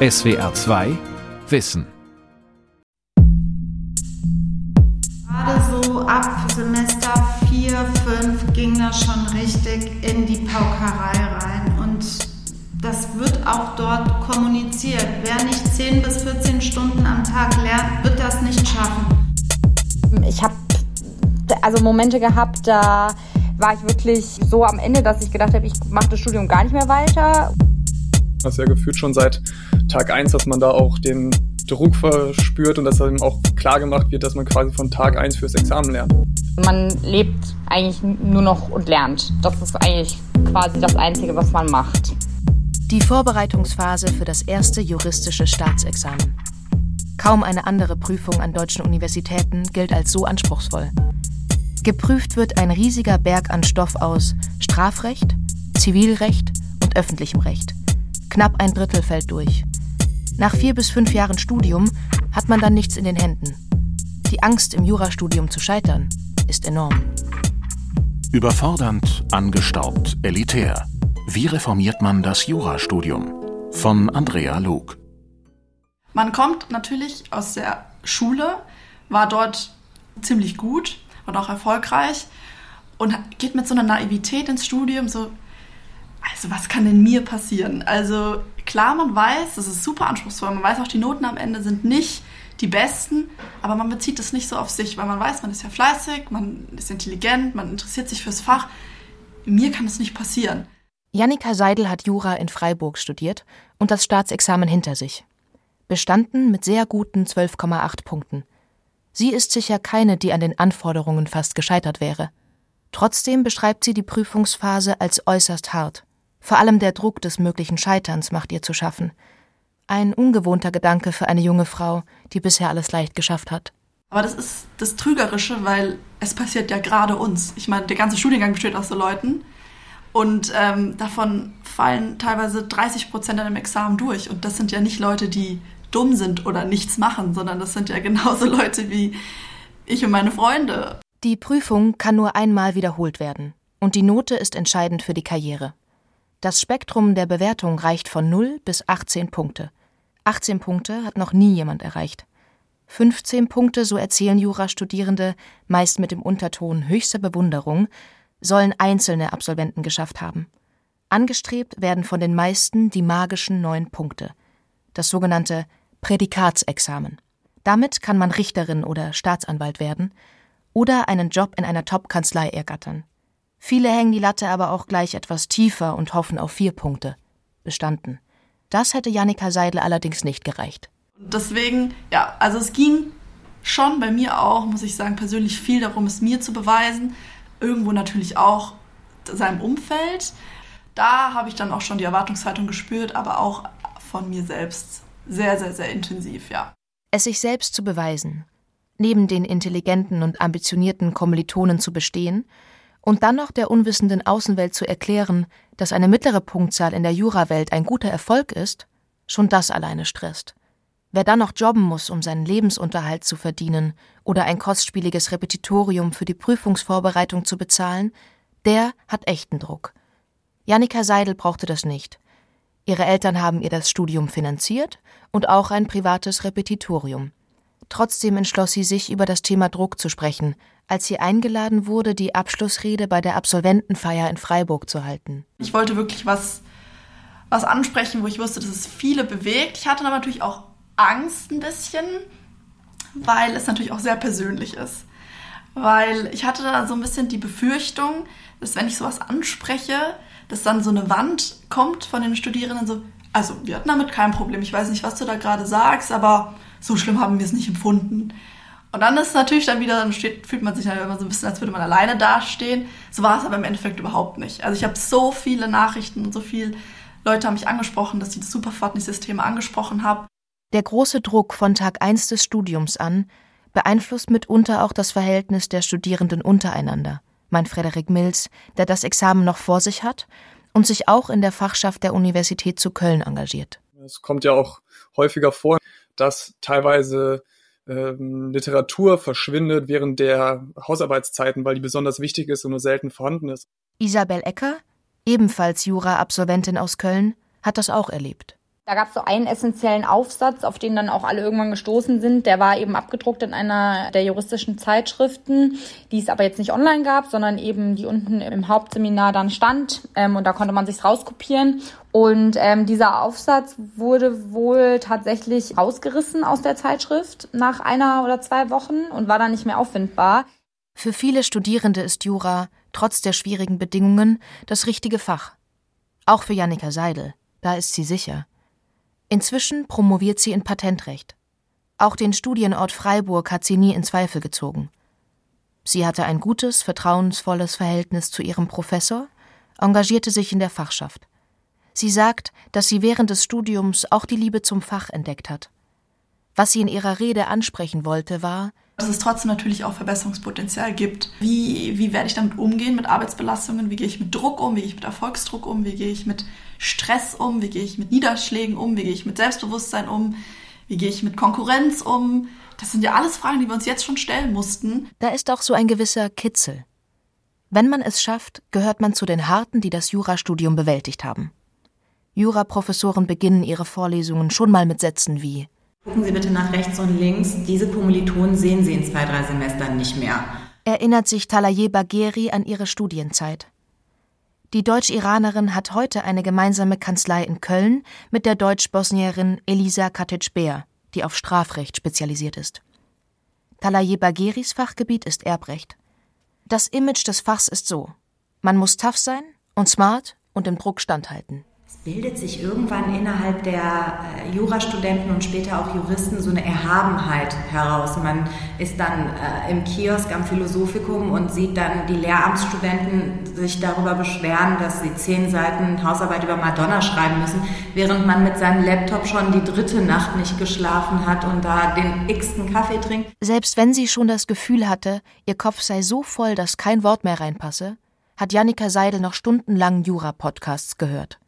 SWR 2 Wissen. Gerade so ab Semester 4, 5 ging das schon richtig in die Paukerei rein. Und das wird auch dort kommuniziert. Wer nicht 10 bis 14 Stunden am Tag lernt, wird das nicht schaffen. Ich habe also Momente gehabt, da war ich wirklich so am Ende, dass ich gedacht habe, ich mache das Studium gar nicht mehr weiter. Das ist ja gefühlt schon seit Tag 1, dass man da auch den Druck verspürt und dass einem auch klar gemacht wird, dass man quasi von Tag 1 fürs Examen lernt. Man lebt eigentlich nur noch und lernt. Das ist eigentlich quasi das Einzige, was man macht. Die Vorbereitungsphase für das erste juristische Staatsexamen. Kaum eine andere Prüfung an deutschen Universitäten gilt als so anspruchsvoll. Geprüft wird ein riesiger Berg an Stoff aus Strafrecht, Zivilrecht und öffentlichem Recht. Knapp ein Drittel fällt durch. Nach vier bis fünf Jahren Studium hat man dann nichts in den Händen. Die Angst, im Jurastudium zu scheitern, ist enorm. Überfordernd, angestaubt, elitär. Wie reformiert man das Jurastudium? Von Andrea Lug. Man kommt natürlich aus der Schule, war dort ziemlich gut und auch erfolgreich und geht mit so einer Naivität ins Studium, so, also was kann denn mir passieren? Also klar, man weiß, das ist super anspruchsvoll, man weiß auch, die Noten am Ende sind nicht die besten, aber man bezieht das nicht so auf sich, weil man weiß, man ist ja fleißig, man ist intelligent, man interessiert sich fürs Fach. Mir kann das nicht passieren. Jannika Seidel hat Jura in Freiburg studiert und das Staatsexamen hinter sich. Bestanden mit sehr guten 12,8 Punkten. Sie ist sicher keine, die an den Anforderungen fast gescheitert wäre. Trotzdem beschreibt sie die Prüfungsphase als äußerst hart. Vor allem der Druck des möglichen Scheiterns macht ihr zu schaffen. Ein ungewohnter Gedanke für eine junge Frau, die bisher alles leicht geschafft hat. Aber das ist das Trügerische, weil es passiert ja gerade uns. Ich meine, der ganze Studiengang besteht aus so Leuten. Und ähm, davon fallen teilweise 30 Prozent an dem Examen durch. Und das sind ja nicht Leute, die dumm sind oder nichts machen, sondern das sind ja genauso Leute wie ich und meine Freunde. Die Prüfung kann nur einmal wiederholt werden. Und die Note ist entscheidend für die Karriere. Das Spektrum der Bewertung reicht von 0 bis 18 Punkte. 18 Punkte hat noch nie jemand erreicht. 15 Punkte, so erzählen Jurastudierende, meist mit dem Unterton höchster Bewunderung, sollen einzelne Absolventen geschafft haben. Angestrebt werden von den meisten die magischen neun Punkte, das sogenannte Prädikatsexamen. Damit kann man Richterin oder Staatsanwalt werden oder einen Job in einer Top-Kanzlei ergattern. Viele hängen die Latte aber auch gleich etwas tiefer und hoffen auf vier Punkte. Bestanden. Das hätte Jannika Seidel allerdings nicht gereicht. Deswegen, ja, also es ging schon bei mir auch, muss ich sagen, persönlich viel darum, es mir zu beweisen. Irgendwo natürlich auch seinem Umfeld. Da habe ich dann auch schon die Erwartungshaltung gespürt, aber auch von mir selbst sehr, sehr, sehr intensiv, ja. Es sich selbst zu beweisen, neben den intelligenten und ambitionierten Kommilitonen zu bestehen und dann noch der unwissenden Außenwelt zu erklären, dass eine mittlere Punktzahl in der Jurawelt ein guter Erfolg ist, schon das alleine stresst. Wer dann noch jobben muss, um seinen Lebensunterhalt zu verdienen oder ein kostspieliges Repetitorium für die Prüfungsvorbereitung zu bezahlen, der hat echten Druck. Jannika Seidel brauchte das nicht. Ihre Eltern haben ihr das Studium finanziert und auch ein privates Repetitorium. Trotzdem entschloss sie sich, über das Thema Druck zu sprechen, als sie eingeladen wurde, die Abschlussrede bei der Absolventenfeier in Freiburg zu halten. Ich wollte wirklich was, was ansprechen, wo ich wusste, dass es viele bewegt. Ich hatte aber natürlich auch Angst ein bisschen, weil es natürlich auch sehr persönlich ist. Weil ich hatte da so ein bisschen die Befürchtung, dass wenn ich sowas anspreche, dass dann so eine Wand kommt von den Studierenden so, also wir hatten damit kein Problem. Ich weiß nicht, was du da gerade sagst, aber so schlimm haben wir es nicht empfunden. Und dann ist es natürlich dann wieder, dann steht, fühlt man sich dann immer so ein bisschen, als würde man alleine dastehen. So war es aber im Endeffekt überhaupt nicht. Also ich habe so viele Nachrichten und so viele Leute haben mich angesprochen, dass ich das Superfortney-System angesprochen habe. Der große Druck von Tag 1 des Studiums an beeinflusst mitunter auch das Verhältnis der Studierenden untereinander. Mein Frederik Mills, der das Examen noch vor sich hat und sich auch in der Fachschaft der Universität zu Köln engagiert. Es kommt ja auch häufiger vor, dass teilweise ähm, Literatur verschwindet während der Hausarbeitszeiten, weil die besonders wichtig ist und nur selten vorhanden ist. Isabel Ecker, ebenfalls Jura-Absolventin aus Köln, hat das auch erlebt. Da gab es so einen essentiellen Aufsatz, auf den dann auch alle irgendwann gestoßen sind. Der war eben abgedruckt in einer der juristischen Zeitschriften, die es aber jetzt nicht online gab, sondern eben die unten im Hauptseminar dann stand. Ähm, und da konnte man sich rauskopieren. Und ähm, dieser Aufsatz wurde wohl tatsächlich rausgerissen aus der Zeitschrift nach einer oder zwei Wochen und war dann nicht mehr auffindbar. Für viele Studierende ist Jura, trotz der schwierigen Bedingungen, das richtige Fach. Auch für Jannika Seidel, da ist sie sicher. Inzwischen promoviert sie in Patentrecht. Auch den Studienort Freiburg hat sie nie in Zweifel gezogen. Sie hatte ein gutes, vertrauensvolles Verhältnis zu ihrem Professor, engagierte sich in der Fachschaft. Sie sagt, dass sie während des Studiums auch die Liebe zum Fach entdeckt hat. Was sie in ihrer Rede ansprechen wollte, war, dass es trotzdem natürlich auch Verbesserungspotenzial gibt. Wie, wie werde ich damit umgehen mit Arbeitsbelastungen? Wie gehe ich mit Druck um? Wie gehe ich mit Erfolgsdruck um? Wie gehe ich mit Stress um? Wie gehe ich mit Niederschlägen um? Wie gehe ich mit Selbstbewusstsein um? Wie gehe ich mit Konkurrenz um? Das sind ja alles Fragen, die wir uns jetzt schon stellen mussten. Da ist auch so ein gewisser Kitzel. Wenn man es schafft, gehört man zu den Harten, die das Jurastudium bewältigt haben. Juraprofessoren beginnen ihre Vorlesungen schon mal mit Sätzen wie Gucken Sie bitte nach rechts und links. Diese Kommilitonen sehen Sie in zwei, drei Semestern nicht mehr. Erinnert sich Talaye Bagheri an ihre Studienzeit. Die Deutsch-Iranerin hat heute eine gemeinsame Kanzlei in Köln mit der Deutsch-Bosnierin Elisa Katic-Beer, die auf Strafrecht spezialisiert ist. Talaye Bagheris Fachgebiet ist Erbrecht. Das Image des Fachs ist so: Man muss tough sein und smart und dem Druck standhalten. Es bildet sich irgendwann innerhalb der äh, Jurastudenten und später auch Juristen so eine Erhabenheit heraus. Man ist dann äh, im Kiosk am Philosophikum und sieht dann die Lehramtsstudenten sich darüber beschweren, dass sie zehn Seiten Hausarbeit über Madonna schreiben müssen, während man mit seinem Laptop schon die dritte Nacht nicht geschlafen hat und da den x-ten Kaffee trinkt. Selbst wenn sie schon das Gefühl hatte, ihr Kopf sei so voll, dass kein Wort mehr reinpasse, hat Jannika Seidel noch stundenlang Jura-Podcasts gehört.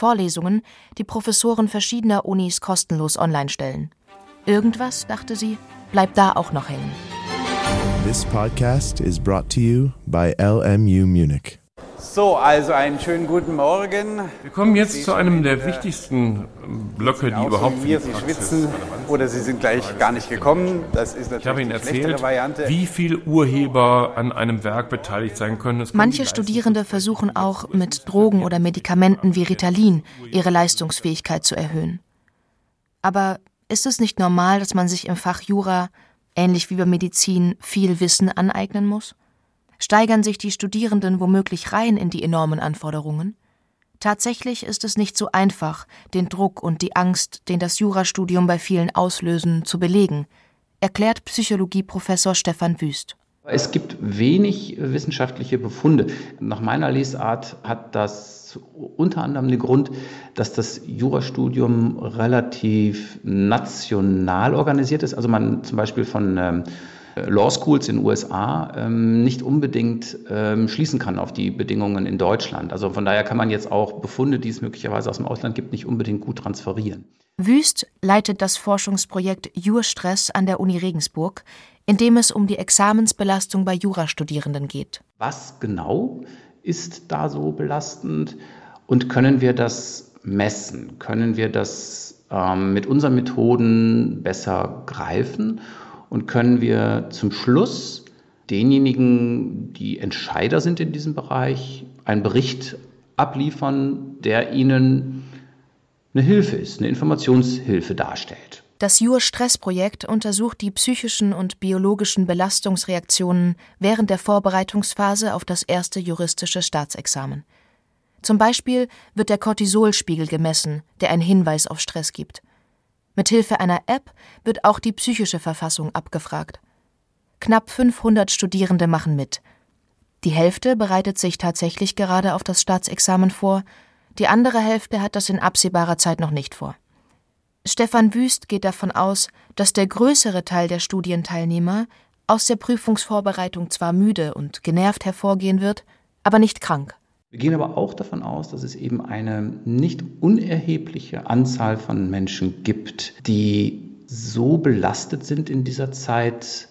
Vorlesungen, die Professoren verschiedener Unis kostenlos online stellen. Irgendwas, dachte sie, bleibt da auch noch hängen. This podcast is brought to you by LMU Munich. So, also einen schönen guten Morgen. Wir kommen jetzt zu einem der wichtigsten Blöcke, die überhaupt für die Sie schwitzen oder Sie sind gleich gar nicht gekommen. Das ist natürlich ich habe Ihnen erzählt, wie viel Urheber an einem Werk beteiligt sein können. Manche Studierende versuchen auch mit Drogen oder Medikamenten wie Ritalin ihre Leistungsfähigkeit zu erhöhen. Aber ist es nicht normal, dass man sich im Fach Jura, ähnlich wie bei Medizin, viel Wissen aneignen muss? Steigern sich die Studierenden womöglich rein in die enormen Anforderungen? Tatsächlich ist es nicht so einfach, den Druck und die Angst, den das Jurastudium bei vielen auslösen, zu belegen, erklärt Psychologieprofessor Stefan Wüst. Es gibt wenig wissenschaftliche Befunde. Nach meiner Lesart hat das unter anderem den Grund, dass das Jurastudium relativ national organisiert ist. Also man zum Beispiel von ähm, Law Schools in den USA ähm, nicht unbedingt ähm, schließen kann auf die Bedingungen in Deutschland. Also von daher kann man jetzt auch Befunde, die es möglicherweise aus dem Ausland gibt, nicht unbedingt gut transferieren. Wüst leitet das Forschungsprojekt Jurstress an der Uni Regensburg, in dem es um die Examensbelastung bei Jurastudierenden geht. Was genau ist da so belastend und können wir das messen? Können wir das ähm, mit unseren Methoden besser greifen? Und können wir zum Schluss denjenigen, die Entscheider sind in diesem Bereich, einen Bericht abliefern, der ihnen eine Hilfe ist, eine Informationshilfe darstellt. Das Jur-Stress-Projekt untersucht die psychischen und biologischen Belastungsreaktionen während der Vorbereitungsphase auf das erste juristische Staatsexamen. Zum Beispiel wird der Cortisolspiegel gemessen, der einen Hinweis auf Stress gibt. Mithilfe einer App wird auch die psychische Verfassung abgefragt. Knapp 500 Studierende machen mit. Die Hälfte bereitet sich tatsächlich gerade auf das Staatsexamen vor, die andere Hälfte hat das in absehbarer Zeit noch nicht vor. Stefan Wüst geht davon aus, dass der größere Teil der Studienteilnehmer aus der Prüfungsvorbereitung zwar müde und genervt hervorgehen wird, aber nicht krank. Wir gehen aber auch davon aus, dass es eben eine nicht unerhebliche Anzahl von Menschen gibt, die so belastet sind in dieser Zeit,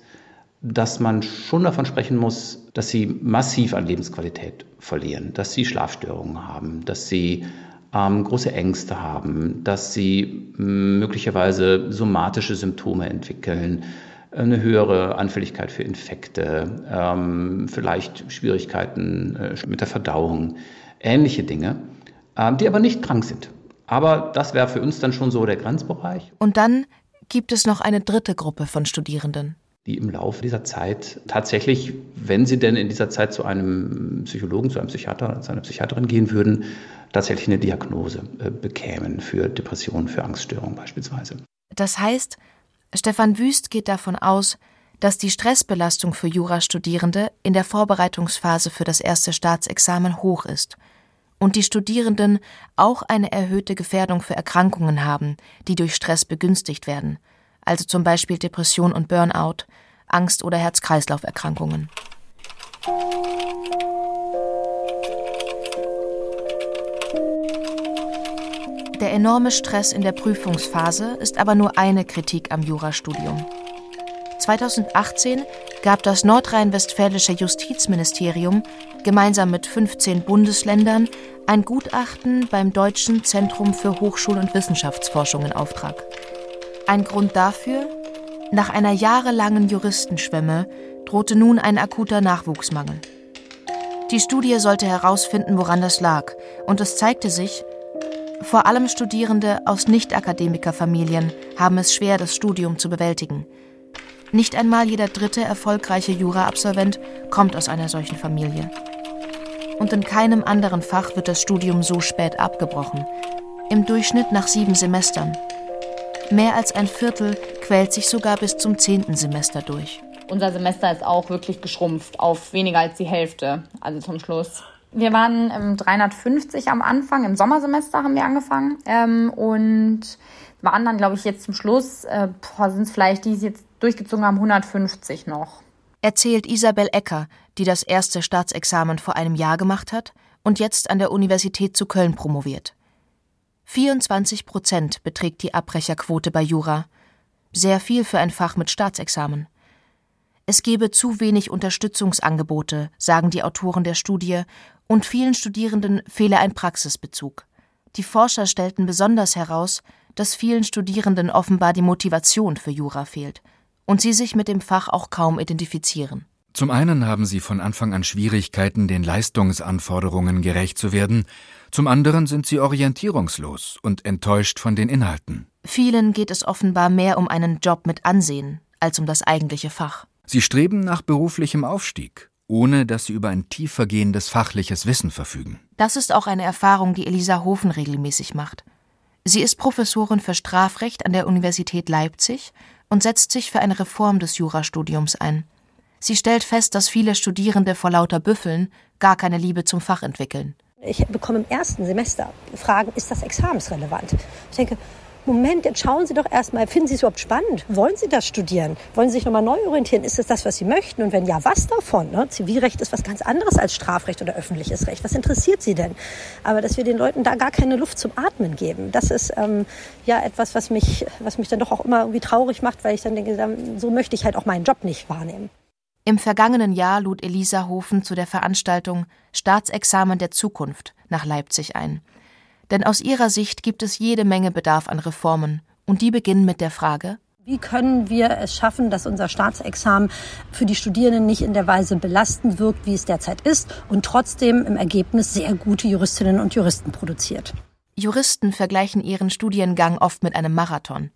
dass man schon davon sprechen muss, dass sie massiv an Lebensqualität verlieren, dass sie Schlafstörungen haben, dass sie ähm, große Ängste haben, dass sie möglicherweise somatische Symptome entwickeln, eine höhere Anfälligkeit für Infekte, ähm, vielleicht Schwierigkeiten äh, mit der Verdauung, ähnliche Dinge, äh, die aber nicht krank sind. Aber das wäre für uns dann schon so der Grenzbereich. Und dann gibt es noch eine dritte Gruppe von Studierenden. Die im Laufe dieser Zeit tatsächlich, wenn sie denn in dieser Zeit zu einem Psychologen, zu einem Psychiater, zu einer Psychiaterin gehen würden, tatsächlich eine Diagnose äh, bekämen für Depressionen, für Angststörungen beispielsweise. Das heißt, Stefan Wüst geht davon aus, dass die Stressbelastung für Jurastudierende in der Vorbereitungsphase für das erste Staatsexamen hoch ist und die Studierenden auch eine erhöhte Gefährdung für Erkrankungen haben, die durch Stress begünstigt werden, also zum Beispiel Depression und Burnout, Angst- oder Herz-Kreislauf-Erkrankungen. Der enorme Stress in der Prüfungsphase ist aber nur eine Kritik am Jurastudium. 2018 gab das nordrhein-westfälische Justizministerium gemeinsam mit 15 Bundesländern ein Gutachten beim Deutschen Zentrum für Hochschul- und Wissenschaftsforschung in Auftrag. Ein Grund dafür? Nach einer jahrelangen Juristenschwemme drohte nun ein akuter Nachwuchsmangel. Die Studie sollte herausfinden, woran das lag, und es zeigte sich, vor allem Studierende aus Nicht-Akademikerfamilien haben es schwer, das Studium zu bewältigen. Nicht einmal jeder dritte erfolgreiche Jura-Absolvent kommt aus einer solchen Familie. Und in keinem anderen Fach wird das Studium so spät abgebrochen. Im Durchschnitt nach sieben Semestern. Mehr als ein Viertel quält sich sogar bis zum zehnten Semester durch. Unser Semester ist auch wirklich geschrumpft auf weniger als die Hälfte, also zum Schluss. Wir waren ähm, 350 am Anfang, im Sommersemester haben wir angefangen ähm, und waren dann, glaube ich, jetzt zum Schluss, äh, sind es vielleicht, die es jetzt durchgezogen haben, 150 noch. Erzählt Isabel Ecker, die das erste Staatsexamen vor einem Jahr gemacht hat und jetzt an der Universität zu Köln promoviert. 24 Prozent beträgt die Abbrecherquote bei Jura. Sehr viel für ein Fach mit Staatsexamen. Es gebe zu wenig Unterstützungsangebote, sagen die Autoren der Studie, und vielen Studierenden fehle ein Praxisbezug. Die Forscher stellten besonders heraus, dass vielen Studierenden offenbar die Motivation für Jura fehlt und sie sich mit dem Fach auch kaum identifizieren. Zum einen haben sie von Anfang an Schwierigkeiten, den Leistungsanforderungen gerecht zu werden, zum anderen sind sie orientierungslos und enttäuscht von den Inhalten. Vielen geht es offenbar mehr um einen Job mit Ansehen als um das eigentliche Fach. Sie streben nach beruflichem Aufstieg, ohne dass sie über ein tiefergehendes fachliches Wissen verfügen. Das ist auch eine Erfahrung, die Elisa Hofen regelmäßig macht. Sie ist Professorin für Strafrecht an der Universität Leipzig und setzt sich für eine Reform des Jurastudiums ein. Sie stellt fest, dass viele Studierende vor lauter Büffeln gar keine Liebe zum Fach entwickeln. Ich bekomme im ersten Semester Fragen, ist das examensrelevant? Ich denke, Moment, jetzt schauen Sie doch erstmal, finden Sie es überhaupt spannend? Wollen Sie das studieren? Wollen Sie sich nochmal neu orientieren? Ist es das, was Sie möchten? Und wenn ja, was davon? Ne? Zivilrecht ist was ganz anderes als Strafrecht oder öffentliches Recht. Was interessiert Sie denn? Aber dass wir den Leuten da gar keine Luft zum Atmen geben, das ist ähm, ja etwas, was mich, was mich dann doch auch immer irgendwie traurig macht, weil ich dann denke, so möchte ich halt auch meinen Job nicht wahrnehmen. Im vergangenen Jahr lud Elisa Hofen zu der Veranstaltung Staatsexamen der Zukunft nach Leipzig ein. Denn aus ihrer Sicht gibt es jede Menge Bedarf an Reformen. Und die beginnen mit der Frage, wie können wir es schaffen, dass unser Staatsexamen für die Studierenden nicht in der Weise belastend wirkt, wie es derzeit ist, und trotzdem im Ergebnis sehr gute Juristinnen und Juristen produziert? Juristen vergleichen ihren Studiengang oft mit einem Marathon.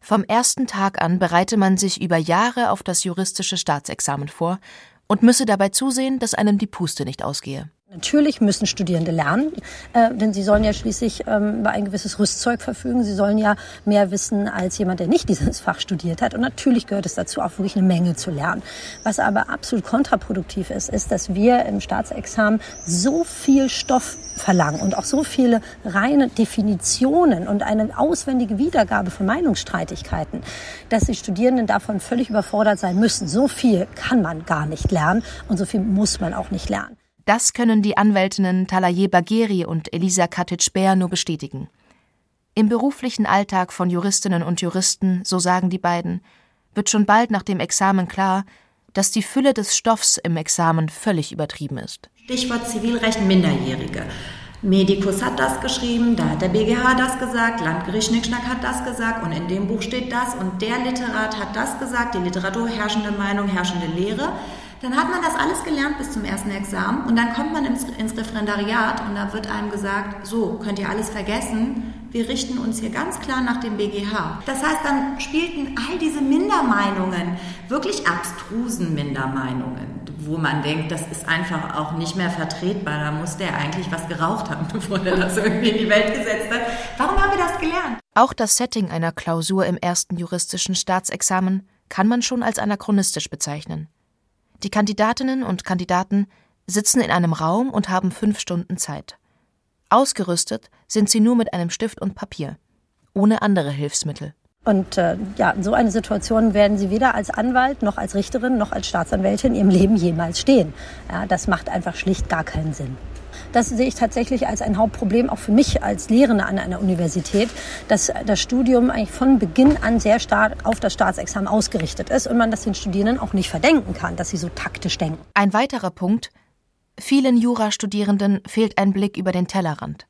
Vom ersten Tag an bereite man sich über Jahre auf das juristische Staatsexamen vor und müsse dabei zusehen, dass einem die Puste nicht ausgehe. Natürlich müssen Studierende lernen, äh, denn sie sollen ja schließlich ähm, über ein gewisses Rüstzeug verfügen. Sie sollen ja mehr wissen als jemand, der nicht dieses Fach studiert hat. Und natürlich gehört es dazu, auch wirklich eine Menge zu lernen. Was aber absolut kontraproduktiv ist, ist, dass wir im Staatsexamen so viel Stoff verlangen und auch so viele reine Definitionen und eine auswendige Wiedergabe von Meinungsstreitigkeiten, dass die Studierenden davon völlig überfordert sein müssen. So viel kann man gar nicht lernen und so viel muss man auch nicht lernen. Das können die Anwältinnen Talaye Bagheri und Elisa Katic-Bär nur bestätigen. Im beruflichen Alltag von Juristinnen und Juristen, so sagen die beiden, wird schon bald nach dem Examen klar, dass die Fülle des Stoffs im Examen völlig übertrieben ist. Stichwort Zivilrecht Minderjährige. Medikus hat das geschrieben, da hat der BGH das gesagt, Landgericht Schnickschnack hat das gesagt und in dem Buch steht das und der Literat hat das gesagt, die Literatur, herrschende Meinung, herrschende Lehre. Dann hat man das alles gelernt bis zum ersten Examen und dann kommt man ins, ins Referendariat und da wird einem gesagt, so könnt ihr alles vergessen, wir richten uns hier ganz klar nach dem BGH. Das heißt, dann spielten all diese Mindermeinungen, wirklich abstrusen Mindermeinungen, wo man denkt, das ist einfach auch nicht mehr vertretbar, da muss der eigentlich was geraucht haben, bevor er das irgendwie in die Welt gesetzt hat. Warum haben wir das gelernt? Auch das Setting einer Klausur im ersten juristischen Staatsexamen kann man schon als anachronistisch bezeichnen. Die Kandidatinnen und Kandidaten sitzen in einem Raum und haben fünf Stunden Zeit. Ausgerüstet sind sie nur mit einem Stift und Papier, ohne andere Hilfsmittel. Und äh, ja, in so eine Situation werden Sie weder als Anwalt noch als Richterin noch als Staatsanwältin in Ihrem Leben jemals stehen. Ja, das macht einfach schlicht gar keinen Sinn. Das sehe ich tatsächlich als ein Hauptproblem auch für mich als Lehrende an einer Universität, dass das Studium eigentlich von Beginn an sehr stark auf das Staatsexamen ausgerichtet ist und man das den Studierenden auch nicht verdenken kann, dass sie so taktisch denken. Ein weiterer Punkt, vielen Jurastudierenden fehlt ein Blick über den Tellerrand.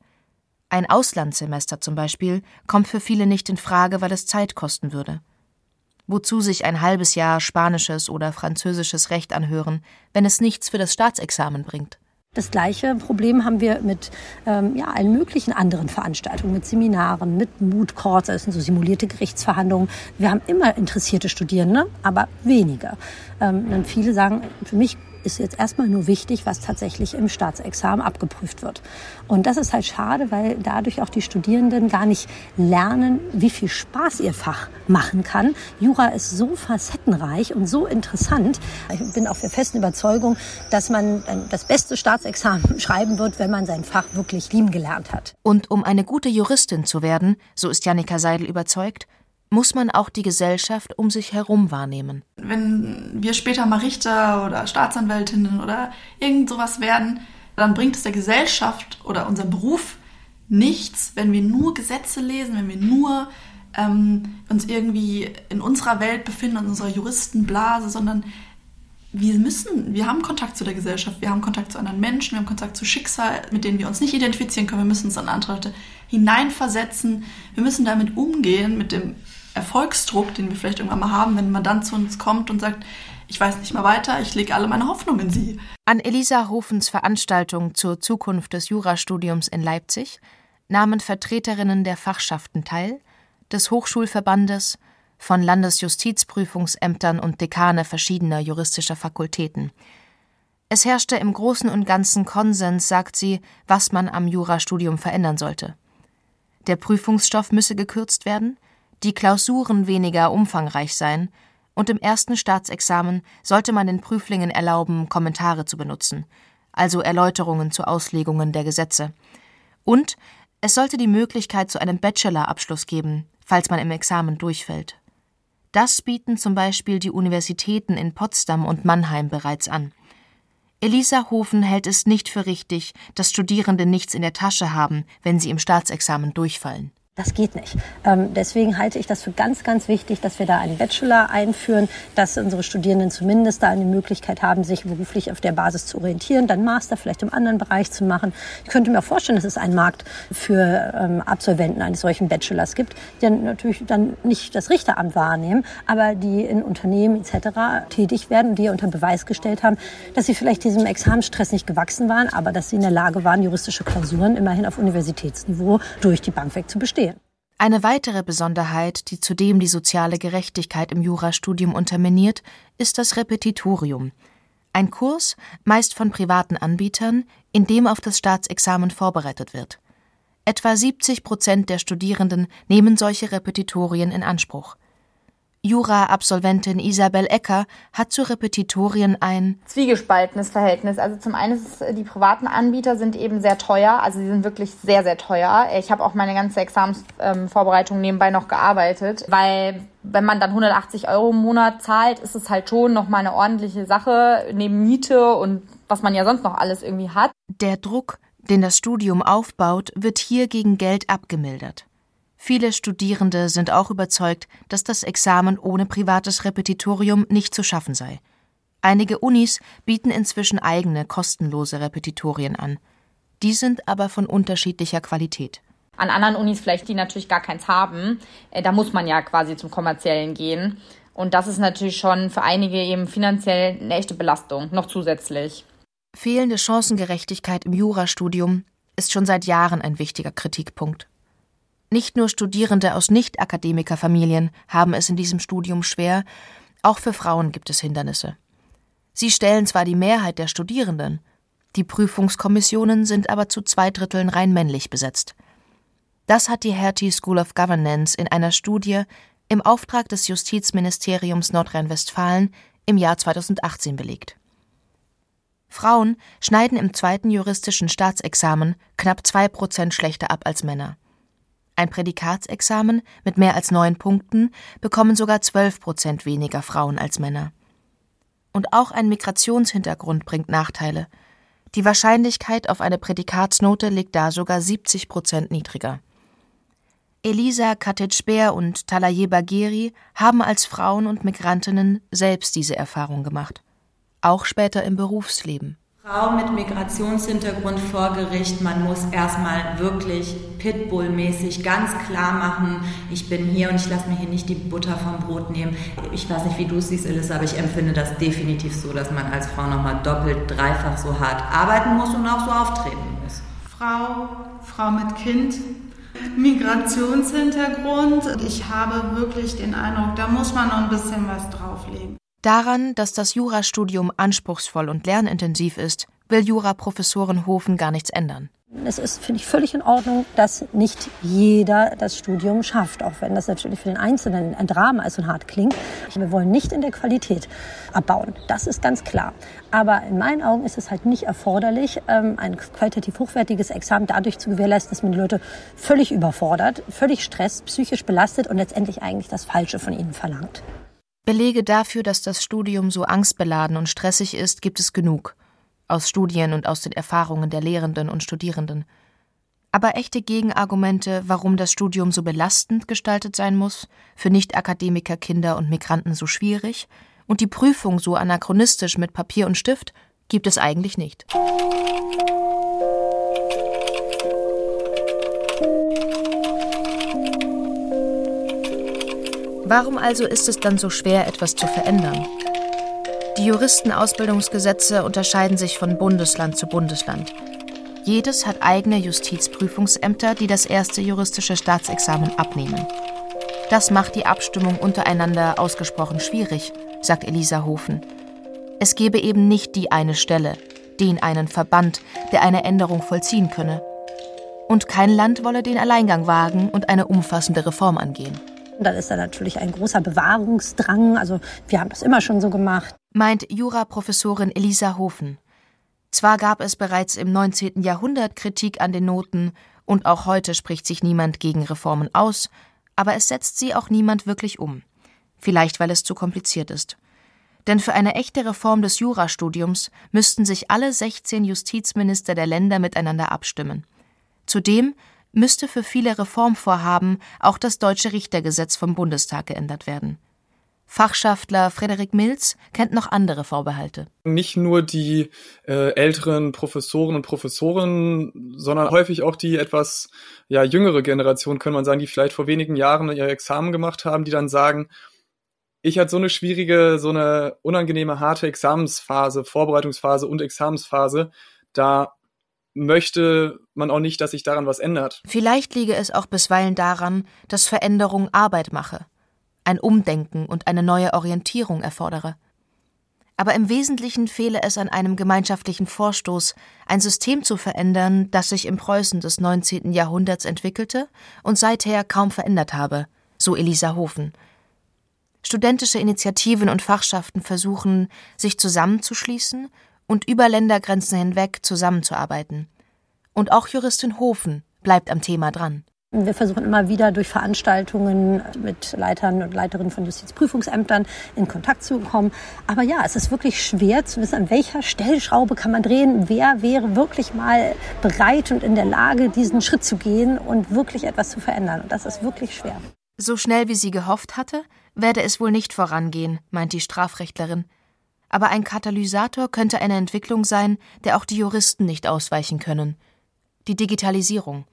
Ein Auslandssemester zum Beispiel kommt für viele nicht in Frage, weil es Zeit kosten würde. Wozu sich ein halbes Jahr spanisches oder französisches Recht anhören, wenn es nichts für das Staatsexamen bringt? Das gleiche Problem haben wir mit ähm, ja, allen möglichen anderen Veranstaltungen, mit Seminaren, mit Mood Courts, sind so simulierte Gerichtsverhandlungen. Wir haben immer interessierte Studierende, aber weniger. Ähm, viele sagen, für mich ist jetzt erstmal nur wichtig, was tatsächlich im Staatsexamen abgeprüft wird. Und das ist halt schade, weil dadurch auch die Studierenden gar nicht lernen, wie viel Spaß ihr Fach machen kann. Jura ist so facettenreich und so interessant. Ich bin auch der festen Überzeugung, dass man das beste Staatsexamen schreiben wird, wenn man sein Fach wirklich lieben gelernt hat. Und um eine gute Juristin zu werden, so ist Janika Seidel überzeugt, muss man auch die Gesellschaft um sich herum wahrnehmen. Wenn wir später mal Richter oder Staatsanwältinnen oder irgend sowas werden, dann bringt es der Gesellschaft oder unserem Beruf nichts, wenn wir nur Gesetze lesen, wenn wir nur ähm, uns irgendwie in unserer Welt befinden, in unserer Juristenblase, sondern wir müssen, wir haben Kontakt zu der Gesellschaft, wir haben Kontakt zu anderen Menschen, wir haben Kontakt zu Schicksal, mit denen wir uns nicht identifizieren können, wir müssen uns in andere Leute hineinversetzen, wir müssen damit umgehen, mit dem Erfolgsdruck, den wir vielleicht irgendwann mal haben, wenn man dann zu uns kommt und sagt, ich weiß nicht mehr weiter, ich lege alle meine Hoffnung in Sie. An Elisa Hofens Veranstaltung zur Zukunft des Jurastudiums in Leipzig nahmen Vertreterinnen der Fachschaften teil, des Hochschulverbandes, von Landesjustizprüfungsämtern und Dekane verschiedener juristischer Fakultäten. Es herrschte im Großen und Ganzen Konsens, sagt sie, was man am Jurastudium verändern sollte. Der Prüfungsstoff müsse gekürzt werden, die Klausuren weniger umfangreich sein, und im ersten Staatsexamen sollte man den Prüflingen erlauben, Kommentare zu benutzen, also Erläuterungen zu Auslegungen der Gesetze. Und es sollte die Möglichkeit zu einem Bachelorabschluss geben, falls man im Examen durchfällt. Das bieten zum Beispiel die Universitäten in Potsdam und Mannheim bereits an. Elisa Hofen hält es nicht für richtig, dass Studierende nichts in der Tasche haben, wenn sie im Staatsexamen durchfallen. Das geht nicht. Ähm, deswegen halte ich das für ganz, ganz wichtig, dass wir da einen Bachelor einführen, dass unsere Studierenden zumindest da eine Möglichkeit haben, sich beruflich auf der Basis zu orientieren, dann Master vielleicht im anderen Bereich zu machen. Ich könnte mir vorstellen, dass es einen Markt für ähm, Absolventen eines solchen Bachelors gibt, die dann natürlich dann nicht das Richteramt wahrnehmen, aber die in Unternehmen etc. tätig werden die unter Beweis gestellt haben, dass sie vielleicht diesem Examensstress nicht gewachsen waren, aber dass sie in der Lage waren, juristische Klausuren immerhin auf Universitätsniveau durch die Bank weg zu bestehen. Eine weitere Besonderheit, die zudem die soziale Gerechtigkeit im Jurastudium unterminiert, ist das Repetitorium. Ein Kurs, meist von privaten Anbietern, in dem auf das Staatsexamen vorbereitet wird. Etwa 70 Prozent der Studierenden nehmen solche Repetitorien in Anspruch. Jura-Absolventin Isabel Ecker hat zu Repetitorien ein zwiegespaltenes Verhältnis. Also zum einen ist die privaten Anbieter sind eben sehr teuer, also sie sind wirklich sehr, sehr teuer. Ich habe auch meine ganze Examensvorbereitung nebenbei noch gearbeitet, weil wenn man dann 180 Euro im Monat zahlt, ist es halt schon nochmal eine ordentliche Sache neben Miete und was man ja sonst noch alles irgendwie hat. Der Druck, den das Studium aufbaut, wird hier gegen Geld abgemildert. Viele Studierende sind auch überzeugt, dass das Examen ohne privates Repetitorium nicht zu schaffen sei. Einige Unis bieten inzwischen eigene kostenlose Repetitorien an. Die sind aber von unterschiedlicher Qualität. An anderen Unis vielleicht, die natürlich gar keins haben, äh, da muss man ja quasi zum kommerziellen gehen. Und das ist natürlich schon für einige eben finanziell eine echte Belastung, noch zusätzlich. Fehlende Chancengerechtigkeit im Jurastudium ist schon seit Jahren ein wichtiger Kritikpunkt. Nicht nur Studierende aus Nicht-Akademikerfamilien haben es in diesem Studium schwer, auch für Frauen gibt es Hindernisse. Sie stellen zwar die Mehrheit der Studierenden, die Prüfungskommissionen sind aber zu zwei Dritteln rein männlich besetzt. Das hat die Hertie School of Governance in einer Studie im Auftrag des Justizministeriums Nordrhein-Westfalen im Jahr 2018 belegt. Frauen schneiden im zweiten juristischen Staatsexamen knapp zwei Prozent schlechter ab als Männer. Ein Prädikatsexamen mit mehr als neun Punkten bekommen sogar zwölf Prozent weniger Frauen als Männer. Und auch ein Migrationshintergrund bringt Nachteile. Die Wahrscheinlichkeit auf eine Prädikatsnote liegt da sogar 70 Prozent niedriger. Elisa Katic-Speer und Talaye Bagheri haben als Frauen und Migrantinnen selbst diese Erfahrung gemacht. Auch später im Berufsleben. Frau mit Migrationshintergrund vor Gericht, man muss erstmal wirklich Pitbull-mäßig ganz klar machen, ich bin hier und ich lasse mir hier nicht die Butter vom Brot nehmen. Ich weiß nicht, wie du es siehst, Elissa, aber ich empfinde das definitiv so, dass man als Frau nochmal doppelt, dreifach so hart arbeiten muss und auch so auftreten muss. Frau, Frau mit Kind, Migrationshintergrund. Ich habe wirklich den Eindruck, da muss man noch ein bisschen was drauflegen. Daran, dass das Jurastudium anspruchsvoll und lernintensiv ist, will Juraprofessorin Hofen gar nichts ändern. Es ist, finde ich, völlig in Ordnung, dass nicht jeder das Studium schafft, auch wenn das natürlich für den Einzelnen ein Drama ist und hart klingt. Wir wollen nicht in der Qualität abbauen, das ist ganz klar. Aber in meinen Augen ist es halt nicht erforderlich, ähm, ein qualitativ hochwertiges Examen dadurch zu gewährleisten, dass man die Leute völlig überfordert, völlig stresst, psychisch belastet und letztendlich eigentlich das Falsche von ihnen verlangt. Belege dafür, dass das Studium so angstbeladen und stressig ist, gibt es genug aus Studien und aus den Erfahrungen der Lehrenden und Studierenden. Aber echte Gegenargumente, warum das Studium so belastend gestaltet sein muss, für Nicht-Akademiker, Kinder und Migranten so schwierig und die Prüfung so anachronistisch mit Papier und Stift, gibt es eigentlich nicht. Warum also ist es dann so schwer, etwas zu verändern? Die Juristenausbildungsgesetze unterscheiden sich von Bundesland zu Bundesland. Jedes hat eigene Justizprüfungsämter, die das erste juristische Staatsexamen abnehmen. Das macht die Abstimmung untereinander ausgesprochen schwierig, sagt Elisa Hofen. Es gebe eben nicht die eine Stelle, den einen Verband, der eine Änderung vollziehen könne. Und kein Land wolle den Alleingang wagen und eine umfassende Reform angehen. Dann ist da natürlich ein großer Bewahrungsdrang. Also wir haben das immer schon so gemacht meint Juraprofessorin Elisa Hofen. Zwar gab es bereits im 19. Jahrhundert Kritik an den Noten und auch heute spricht sich niemand gegen Reformen aus, aber es setzt sie auch niemand wirklich um. Vielleicht weil es zu kompliziert ist. Denn für eine echte Reform des Jurastudiums müssten sich alle 16 Justizminister der Länder miteinander abstimmen. Zudem müsste für viele Reformvorhaben auch das deutsche Richtergesetz vom Bundestag geändert werden. Fachschaftler Frederik Milz kennt noch andere Vorbehalte. Nicht nur die äh, älteren Professoren und Professoren, sondern häufig auch die etwas ja, jüngere Generation, kann man sagen, die vielleicht vor wenigen Jahren ihr Examen gemacht haben, die dann sagen, ich hatte so eine schwierige, so eine unangenehme, harte Examensphase, Vorbereitungsphase und Examensphase, da möchte man auch nicht, dass sich daran was ändert. Vielleicht liege es auch bisweilen daran, dass Veränderung Arbeit mache ein Umdenken und eine neue Orientierung erfordere. Aber im Wesentlichen fehle es an einem gemeinschaftlichen Vorstoß, ein System zu verändern, das sich im Preußen des 19. Jahrhunderts entwickelte und seither kaum verändert habe, so Elisa Hofen. Studentische Initiativen und Fachschaften versuchen, sich zusammenzuschließen und über Ländergrenzen hinweg zusammenzuarbeiten. Und auch Juristin Hofen bleibt am Thema dran. Wir versuchen immer wieder durch Veranstaltungen mit Leitern und Leiterinnen von Justizprüfungsämtern in Kontakt zu kommen. Aber ja, es ist wirklich schwer zu wissen, an welcher Stellschraube kann man drehen. Wer wäre wirklich mal bereit und in der Lage, diesen Schritt zu gehen und wirklich etwas zu verändern. Und das ist wirklich schwer. So schnell wie sie gehofft hatte, werde es wohl nicht vorangehen, meint die Strafrechtlerin. Aber ein Katalysator könnte eine Entwicklung sein, der auch die Juristen nicht ausweichen können. die Digitalisierung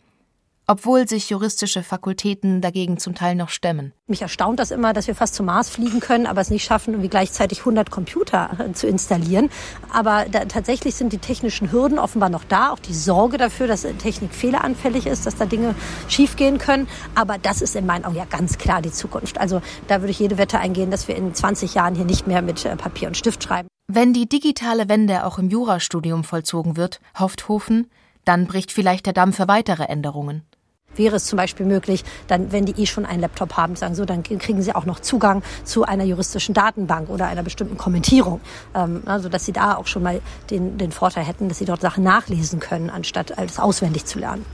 obwohl sich juristische Fakultäten dagegen zum Teil noch stemmen. Mich erstaunt das immer, dass wir fast zum Mars fliegen können, aber es nicht schaffen, irgendwie gleichzeitig 100 Computer äh, zu installieren. Aber da, tatsächlich sind die technischen Hürden offenbar noch da, auch die Sorge dafür, dass Technik fehleranfällig ist, dass da Dinge schiefgehen können. Aber das ist in meinen Augen ja ganz klar die Zukunft. Also da würde ich jede Wette eingehen, dass wir in 20 Jahren hier nicht mehr mit äh, Papier und Stift schreiben. Wenn die digitale Wende auch im Jurastudium vollzogen wird, hofft Hofen, dann bricht vielleicht der Damm für weitere Änderungen wäre es zum Beispiel möglich, dann, wenn die eh schon einen Laptop haben, sagen so, dann kriegen sie auch noch Zugang zu einer juristischen Datenbank oder einer bestimmten Kommentierung, ähm, also dass sie da auch schon mal den, den Vorteil hätten, dass sie dort Sachen nachlesen können, anstatt alles auswendig zu lernen.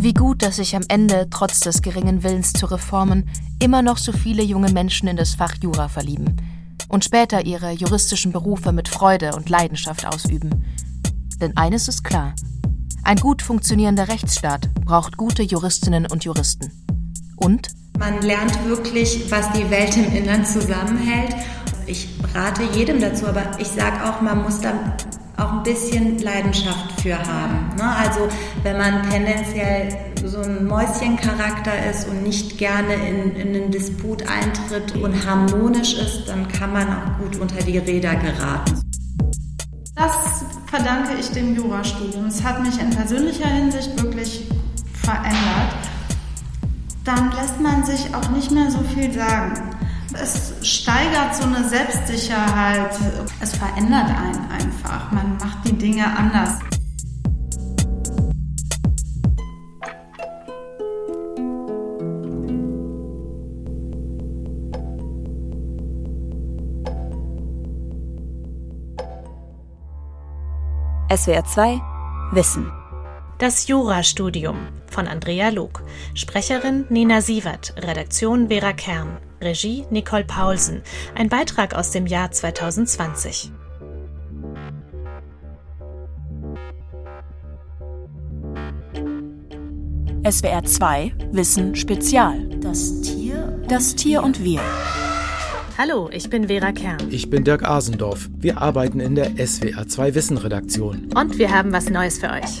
Wie gut, dass sich am Ende, trotz des geringen Willens zu Reformen, immer noch so viele junge Menschen in das Fach Jura verlieben und später ihre juristischen Berufe mit Freude und Leidenschaft ausüben. Denn eines ist klar, ein gut funktionierender Rechtsstaat braucht gute Juristinnen und Juristen. Und? Man lernt wirklich, was die Welt im Innern zusammenhält. Ich rate jedem dazu, aber ich sage auch, man muss da auch ein bisschen Leidenschaft für haben. Ne? Also wenn man tendenziell so ein Mäuschencharakter ist und nicht gerne in, in einen Disput eintritt und harmonisch ist, dann kann man auch gut unter die Räder geraten. Das verdanke ich dem Jurastudium. Es hat mich in persönlicher Hinsicht wirklich verändert. Dann lässt man sich auch nicht mehr so viel sagen. Es steigert so eine Selbstsicherheit. Es verändert einen einfach. Man macht die Dinge anders. SWR 2 Wissen. Das Jurastudium von Andrea Lug. Sprecherin Nina Sievert. Redaktion Vera Kern. Regie Nicole Paulsen. Ein Beitrag aus dem Jahr 2020. SWR 2 Wissen Spezial. Das Tier, das Tier und wir. Hallo, ich bin Vera Kern. Ich bin Dirk Asendorf. Wir arbeiten in der SWR 2 Wissen Redaktion. Und wir haben was Neues für euch.